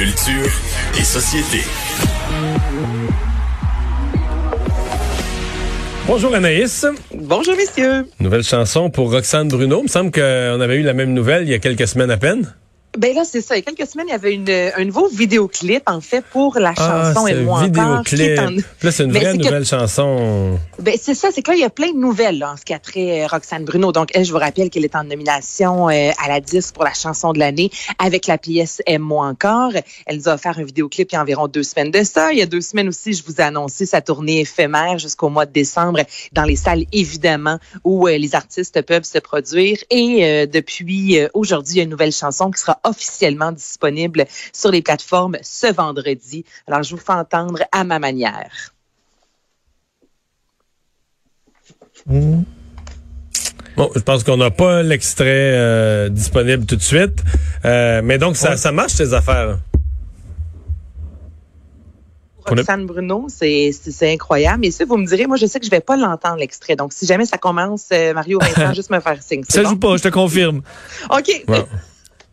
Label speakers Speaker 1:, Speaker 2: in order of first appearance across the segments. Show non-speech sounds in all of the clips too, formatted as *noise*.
Speaker 1: Culture et société.
Speaker 2: Bonjour Anaïs.
Speaker 3: Bonjour messieurs.
Speaker 2: Nouvelle chanson pour Roxane Bruno. Il me semble qu'on avait eu la même nouvelle il y a quelques semaines à peine.
Speaker 3: Ben là, c'est ça. Il y a quelques semaines, il y avait une, un nouveau vidéoclip, en fait, pour la
Speaker 2: Ah,
Speaker 3: chanson Et moi
Speaker 2: un
Speaker 3: encore.
Speaker 2: vidéoclip.
Speaker 3: en-
Speaker 2: Là, c'est une
Speaker 3: Mais
Speaker 2: vraie
Speaker 3: que-
Speaker 2: nouvelle chanson.
Speaker 3: Ben, c'est ça, c'est que là, il y a plein de nouvelles là, en ce qui a trait euh, Roxane Bruno. Donc, elle, je vous rappelle qu'elle est en nomination euh, à la 10 pour la chanson de l'année avec la pièce Aime-moi encore. Elle nous a offert un vidéoclip il y a environ deux semaines de ça. Il y a deux semaines aussi, je vous ai annoncé sa tournée éphémère jusqu'au mois de décembre dans les salles, évidemment, où euh, les artistes peuvent se produire. Et euh, depuis aujourd'hui, il y a une nouvelle chanson qui sera officiellement disponible sur les plateformes ce vendredi. Alors, je vous fais entendre à ma manière.
Speaker 2: Bon, je pense qu'on n'a pas l'extrait euh, disponible tout de suite. Euh, mais donc, ça, ça marche, ces affaires.
Speaker 3: Roxane Bruno, c'est incroyable. Et ça, vous me direz, moi, je sais que je vais pas l'entendre, l'extrait. Donc, si jamais ça commence, euh, Mario Vincent, *laughs* juste me faire signe.
Speaker 4: Ça
Speaker 3: C'est
Speaker 4: joue
Speaker 3: bon?
Speaker 4: pas, je te confirme.
Speaker 3: OK.
Speaker 2: Bon.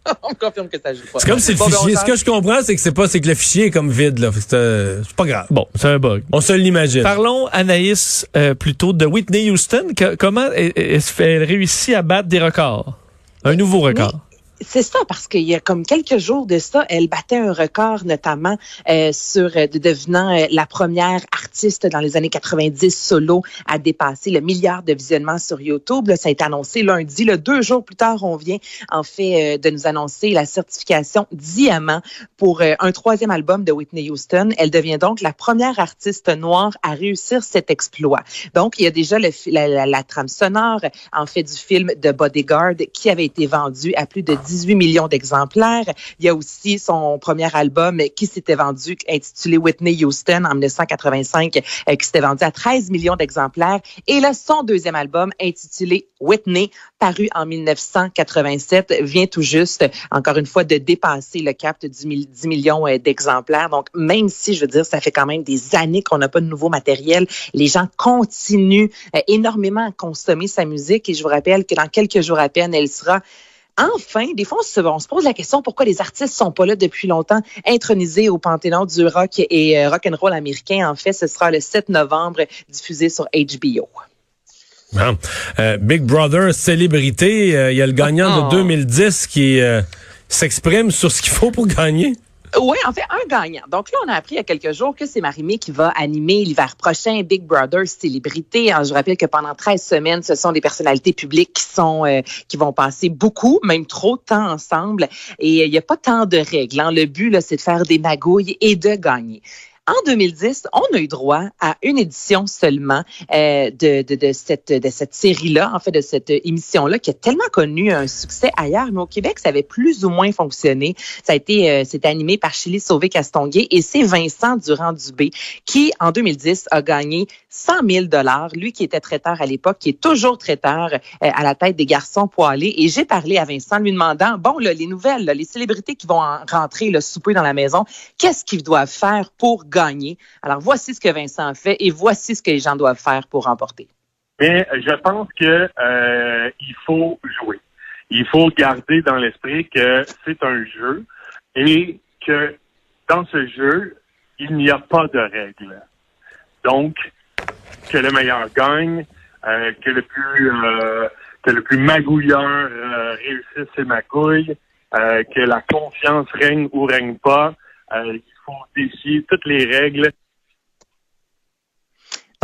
Speaker 2: *laughs*
Speaker 3: On me confirme que ça joue pas.
Speaker 2: C'est comme si le
Speaker 3: Bon,
Speaker 2: fichier. Ce que je comprends, c'est que c'est pas, c'est que le fichier est comme vide, là. C'est euh, c'est pas grave.
Speaker 4: Bon, c'est un bug.
Speaker 2: On se l'imagine.
Speaker 4: Parlons, Anaïs, euh, plutôt de Whitney Houston. Que- comment elle, elle, elle réussit à battre des records? Un nouveau record.
Speaker 3: C'est ça, parce qu'il y a comme quelques jours de ça, elle battait un record, notamment euh, sur euh, de devenant euh, la première artiste dans les années 90 solo à dépasser le milliard de visionnements sur YouTube. Là, ça a été annoncé lundi. Là, deux jours plus tard, on vient en fait euh, de nous annoncer la certification diamant pour euh, un troisième album de Whitney Houston. Elle devient donc la première artiste noire à réussir cet exploit. Donc, il y a déjà le, la, la- la trame sonore, en fait, du film de Bodyguard qui avait été vendu à plus de 18 millions d'exemplaires. Il y a aussi son premier album qui s'était vendu, intitulé Whitney Houston en 1985, euh, qui s'était vendu à 13 millions d'exemplaires. Et là, son deuxième album, intitulé Whitney, paru en 1987, vient tout juste, encore une fois, de dépasser le cap de 10 mi- 10 millions euh, d'exemplaires. Donc, même si, je veux dire, ça fait quand même des années qu'on n'a pas de nouveau matériel, les gens continuent euh, énormément à consommer sa musique. Et je vous rappelle que dans quelques jours à peine, elle sera Enfin, des fois, on se, on se pose la question pourquoi les artistes sont pas là depuis longtemps, intronisés au panthéon du rock et euh, rock and roll américain. En fait, ce sera le 7 novembre, diffusé sur HBO.
Speaker 2: Euh, Big Brother célébrité, euh, il y a le gagnant
Speaker 3: Oh.
Speaker 2: de 2010 qui euh, s'exprime sur ce qu'il faut pour gagner.
Speaker 3: Oui, en fait, un gagnant. Donc là, on a appris il y a quelques jours que c'est Marie-Mé qui va animer l'hiver prochain Big Brother Célébrité. Je rappelle que pendant 13 semaines, ce sont des personnalités publiques qui sont euh, qui vont passer beaucoup, même trop de temps ensemble. Et il n'y a pas tant de règles. hein. Le but, là, c'est de faire des magouilles et de gagner. En 2010, on a eu droit à une édition seulement euh, de, de, de cette, de cette série-là, en fait, de cette émission-là, qui a tellement connu un succès ailleurs, mais au Québec, ça avait plus ou moins fonctionné. Ça a été, euh, c'était animé par Chili Sauvé-Castonguay et c'est Vincent Durand-Dubé qui, en 2010, a gagné 100 000 dollars. Lui qui était traiteur à l'époque, qui est toujours traiteur euh, à la tête des garçons poilés. Et j'ai parlé à Vincent lui demandant, bon, là, les nouvelles, là, les célébrités qui vont en rentrer, le souper dans la maison, qu'est-ce qu'ils doivent faire pour? Alors, voici ce que Vincent fait et voici ce que les gens doivent faire pour remporter.
Speaker 5: Mais je pense que euh, il faut jouer. Il faut garder dans l'esprit que c'est un jeu et que dans ce jeu, il n'y a pas de règles. Donc, que le meilleur gagne, euh, que le plus euh, que le plus magouilleur euh, réussisse ses magouilles, euh, que la confiance règne ou règne pas. Euh, il faut défier toutes les règles.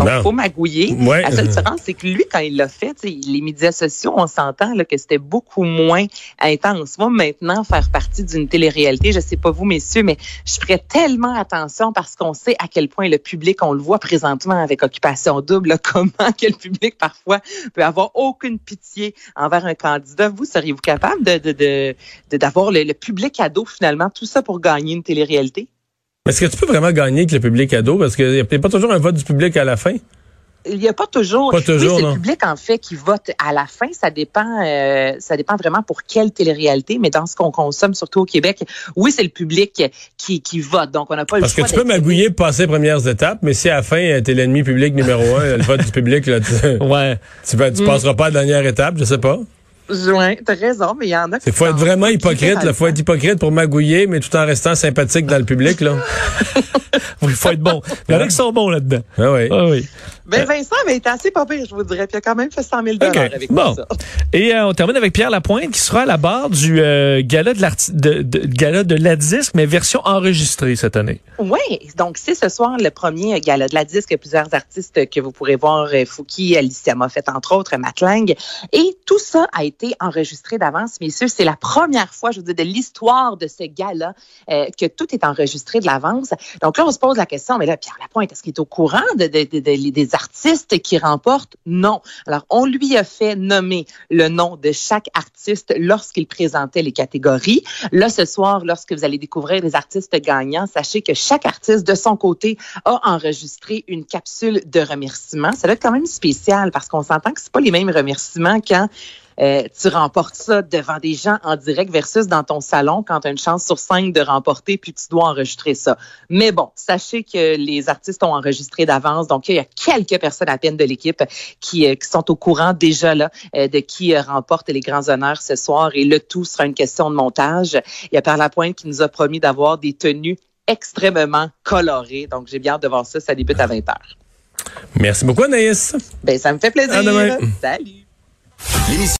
Speaker 3: Donc, il faut magouiller.
Speaker 2: Ouais.
Speaker 3: La seule différence, c'est que lui, quand il l'a fait, les médias sociaux, on s'entend que c'était beaucoup moins intense. Moi, maintenant, faire partie d'une télé-réalité, je sais pas vous, messieurs, mais je ferais tellement attention parce qu'on sait à quel point le public, on le voit présentement avec Occupation Double, là, *laughs* comment que le public, parfois, peut avoir aucune pitié envers un candidat. Vous, seriez-vous capable de, de, de, de- d'avoir le, le public ado, finalement, tout ça pour gagner une télé-réalité?
Speaker 2: Est-ce que tu peux vraiment gagner avec le public ado? Parce qu'il n'y a peut-être pas toujours un vote du public à la fin.
Speaker 3: Il n'y a pas toujours.
Speaker 2: Pas toujours,
Speaker 3: oui, c'est le public en fait qui vote à la fin. Ça dépend. euh, ça dépend vraiment pour quelle télé-réalité. Mais dans ce qu'on consomme, surtout au Québec, oui, c'est le public qui, qui vote. Donc on n'a pas
Speaker 2: Parce
Speaker 3: le
Speaker 2: que
Speaker 3: choix.
Speaker 2: tu peux magouiller pour passer les premières étapes, mais si à la fin, t'es l'ennemi public numéro un, le vote du public, là, tu, *laughs*
Speaker 4: Ouais.
Speaker 2: tu passeras pas à la dernière étape, je sais pas.
Speaker 3: Ouais, t'as raison, mais il y en a qui
Speaker 2: Il faut être vraiment hypocrite. Il faut être hypocrite pour magouiller, mais tout en restant sympathique dans le public. Là.
Speaker 4: Oui, *laughs* il *laughs* faut être bon. Il y en a qui sont bons là-dedans.
Speaker 2: Ah oui.
Speaker 4: Ah oui.
Speaker 3: Ben, Vincent avait été assez pas pire, je vous dirais. Puis il a quand même fait 100 000
Speaker 4: OK.
Speaker 3: avec
Speaker 4: Bon.
Speaker 3: ça.
Speaker 4: Et euh, on termine avec Pierre Lapointe qui sera à la barre du euh, gala de, l'arti- de, de- gala de la disque, mais version enregistrée cette année.
Speaker 3: Oui, donc c'est ce soir le premier gala de la disque. Plusieurs artistes que vous pourrez voir, euh, Fouki, Alicia Moffett, entre autres, Matt Lang. Et tout ça a été enregistré d'avance, messieurs. C'est la première fois, je vous dis, de l'histoire de ce gala euh, que tout est enregistré de l'avance. Donc là, on se pose la question, mais là, Pierre Lapointe, est-ce qu'il est au courant de, de- de- de- des artistes qui remportent? Non. Alors, on lui a fait nommer le nom de chaque artiste lorsqu'il présentait les catégories. Là, ce soir, lorsque vous allez découvrir les artistes gagnants, sachez que chaque artiste, de son côté, a enregistré une capsule de remerciements. Ça doit être quand même spécial parce qu'on s'entend que c'est pas les mêmes remerciements quand euh, tu remportes ça devant des gens en direct versus dans ton salon quand tu as une chance sur cinq de remporter puis tu dois enregistrer ça. Mais bon, sachez que les artistes ont enregistré d'avance, donc il y a quelques personnes à peine de l'équipe qui, euh, qui sont au courant déjà là euh, de qui euh, remporte les grands honneurs ce soir et le tout sera une question de montage. Il y a Pierre Lapointe qui nous a promis d'avoir des tenues extrêmement colorées, donc j'ai bien hâte de voir ça, ça débute à 20h.
Speaker 2: Merci beaucoup, Anaïs.
Speaker 3: Ben ça me fait plaisir.
Speaker 2: À demain.
Speaker 3: Salut.
Speaker 1: L'émission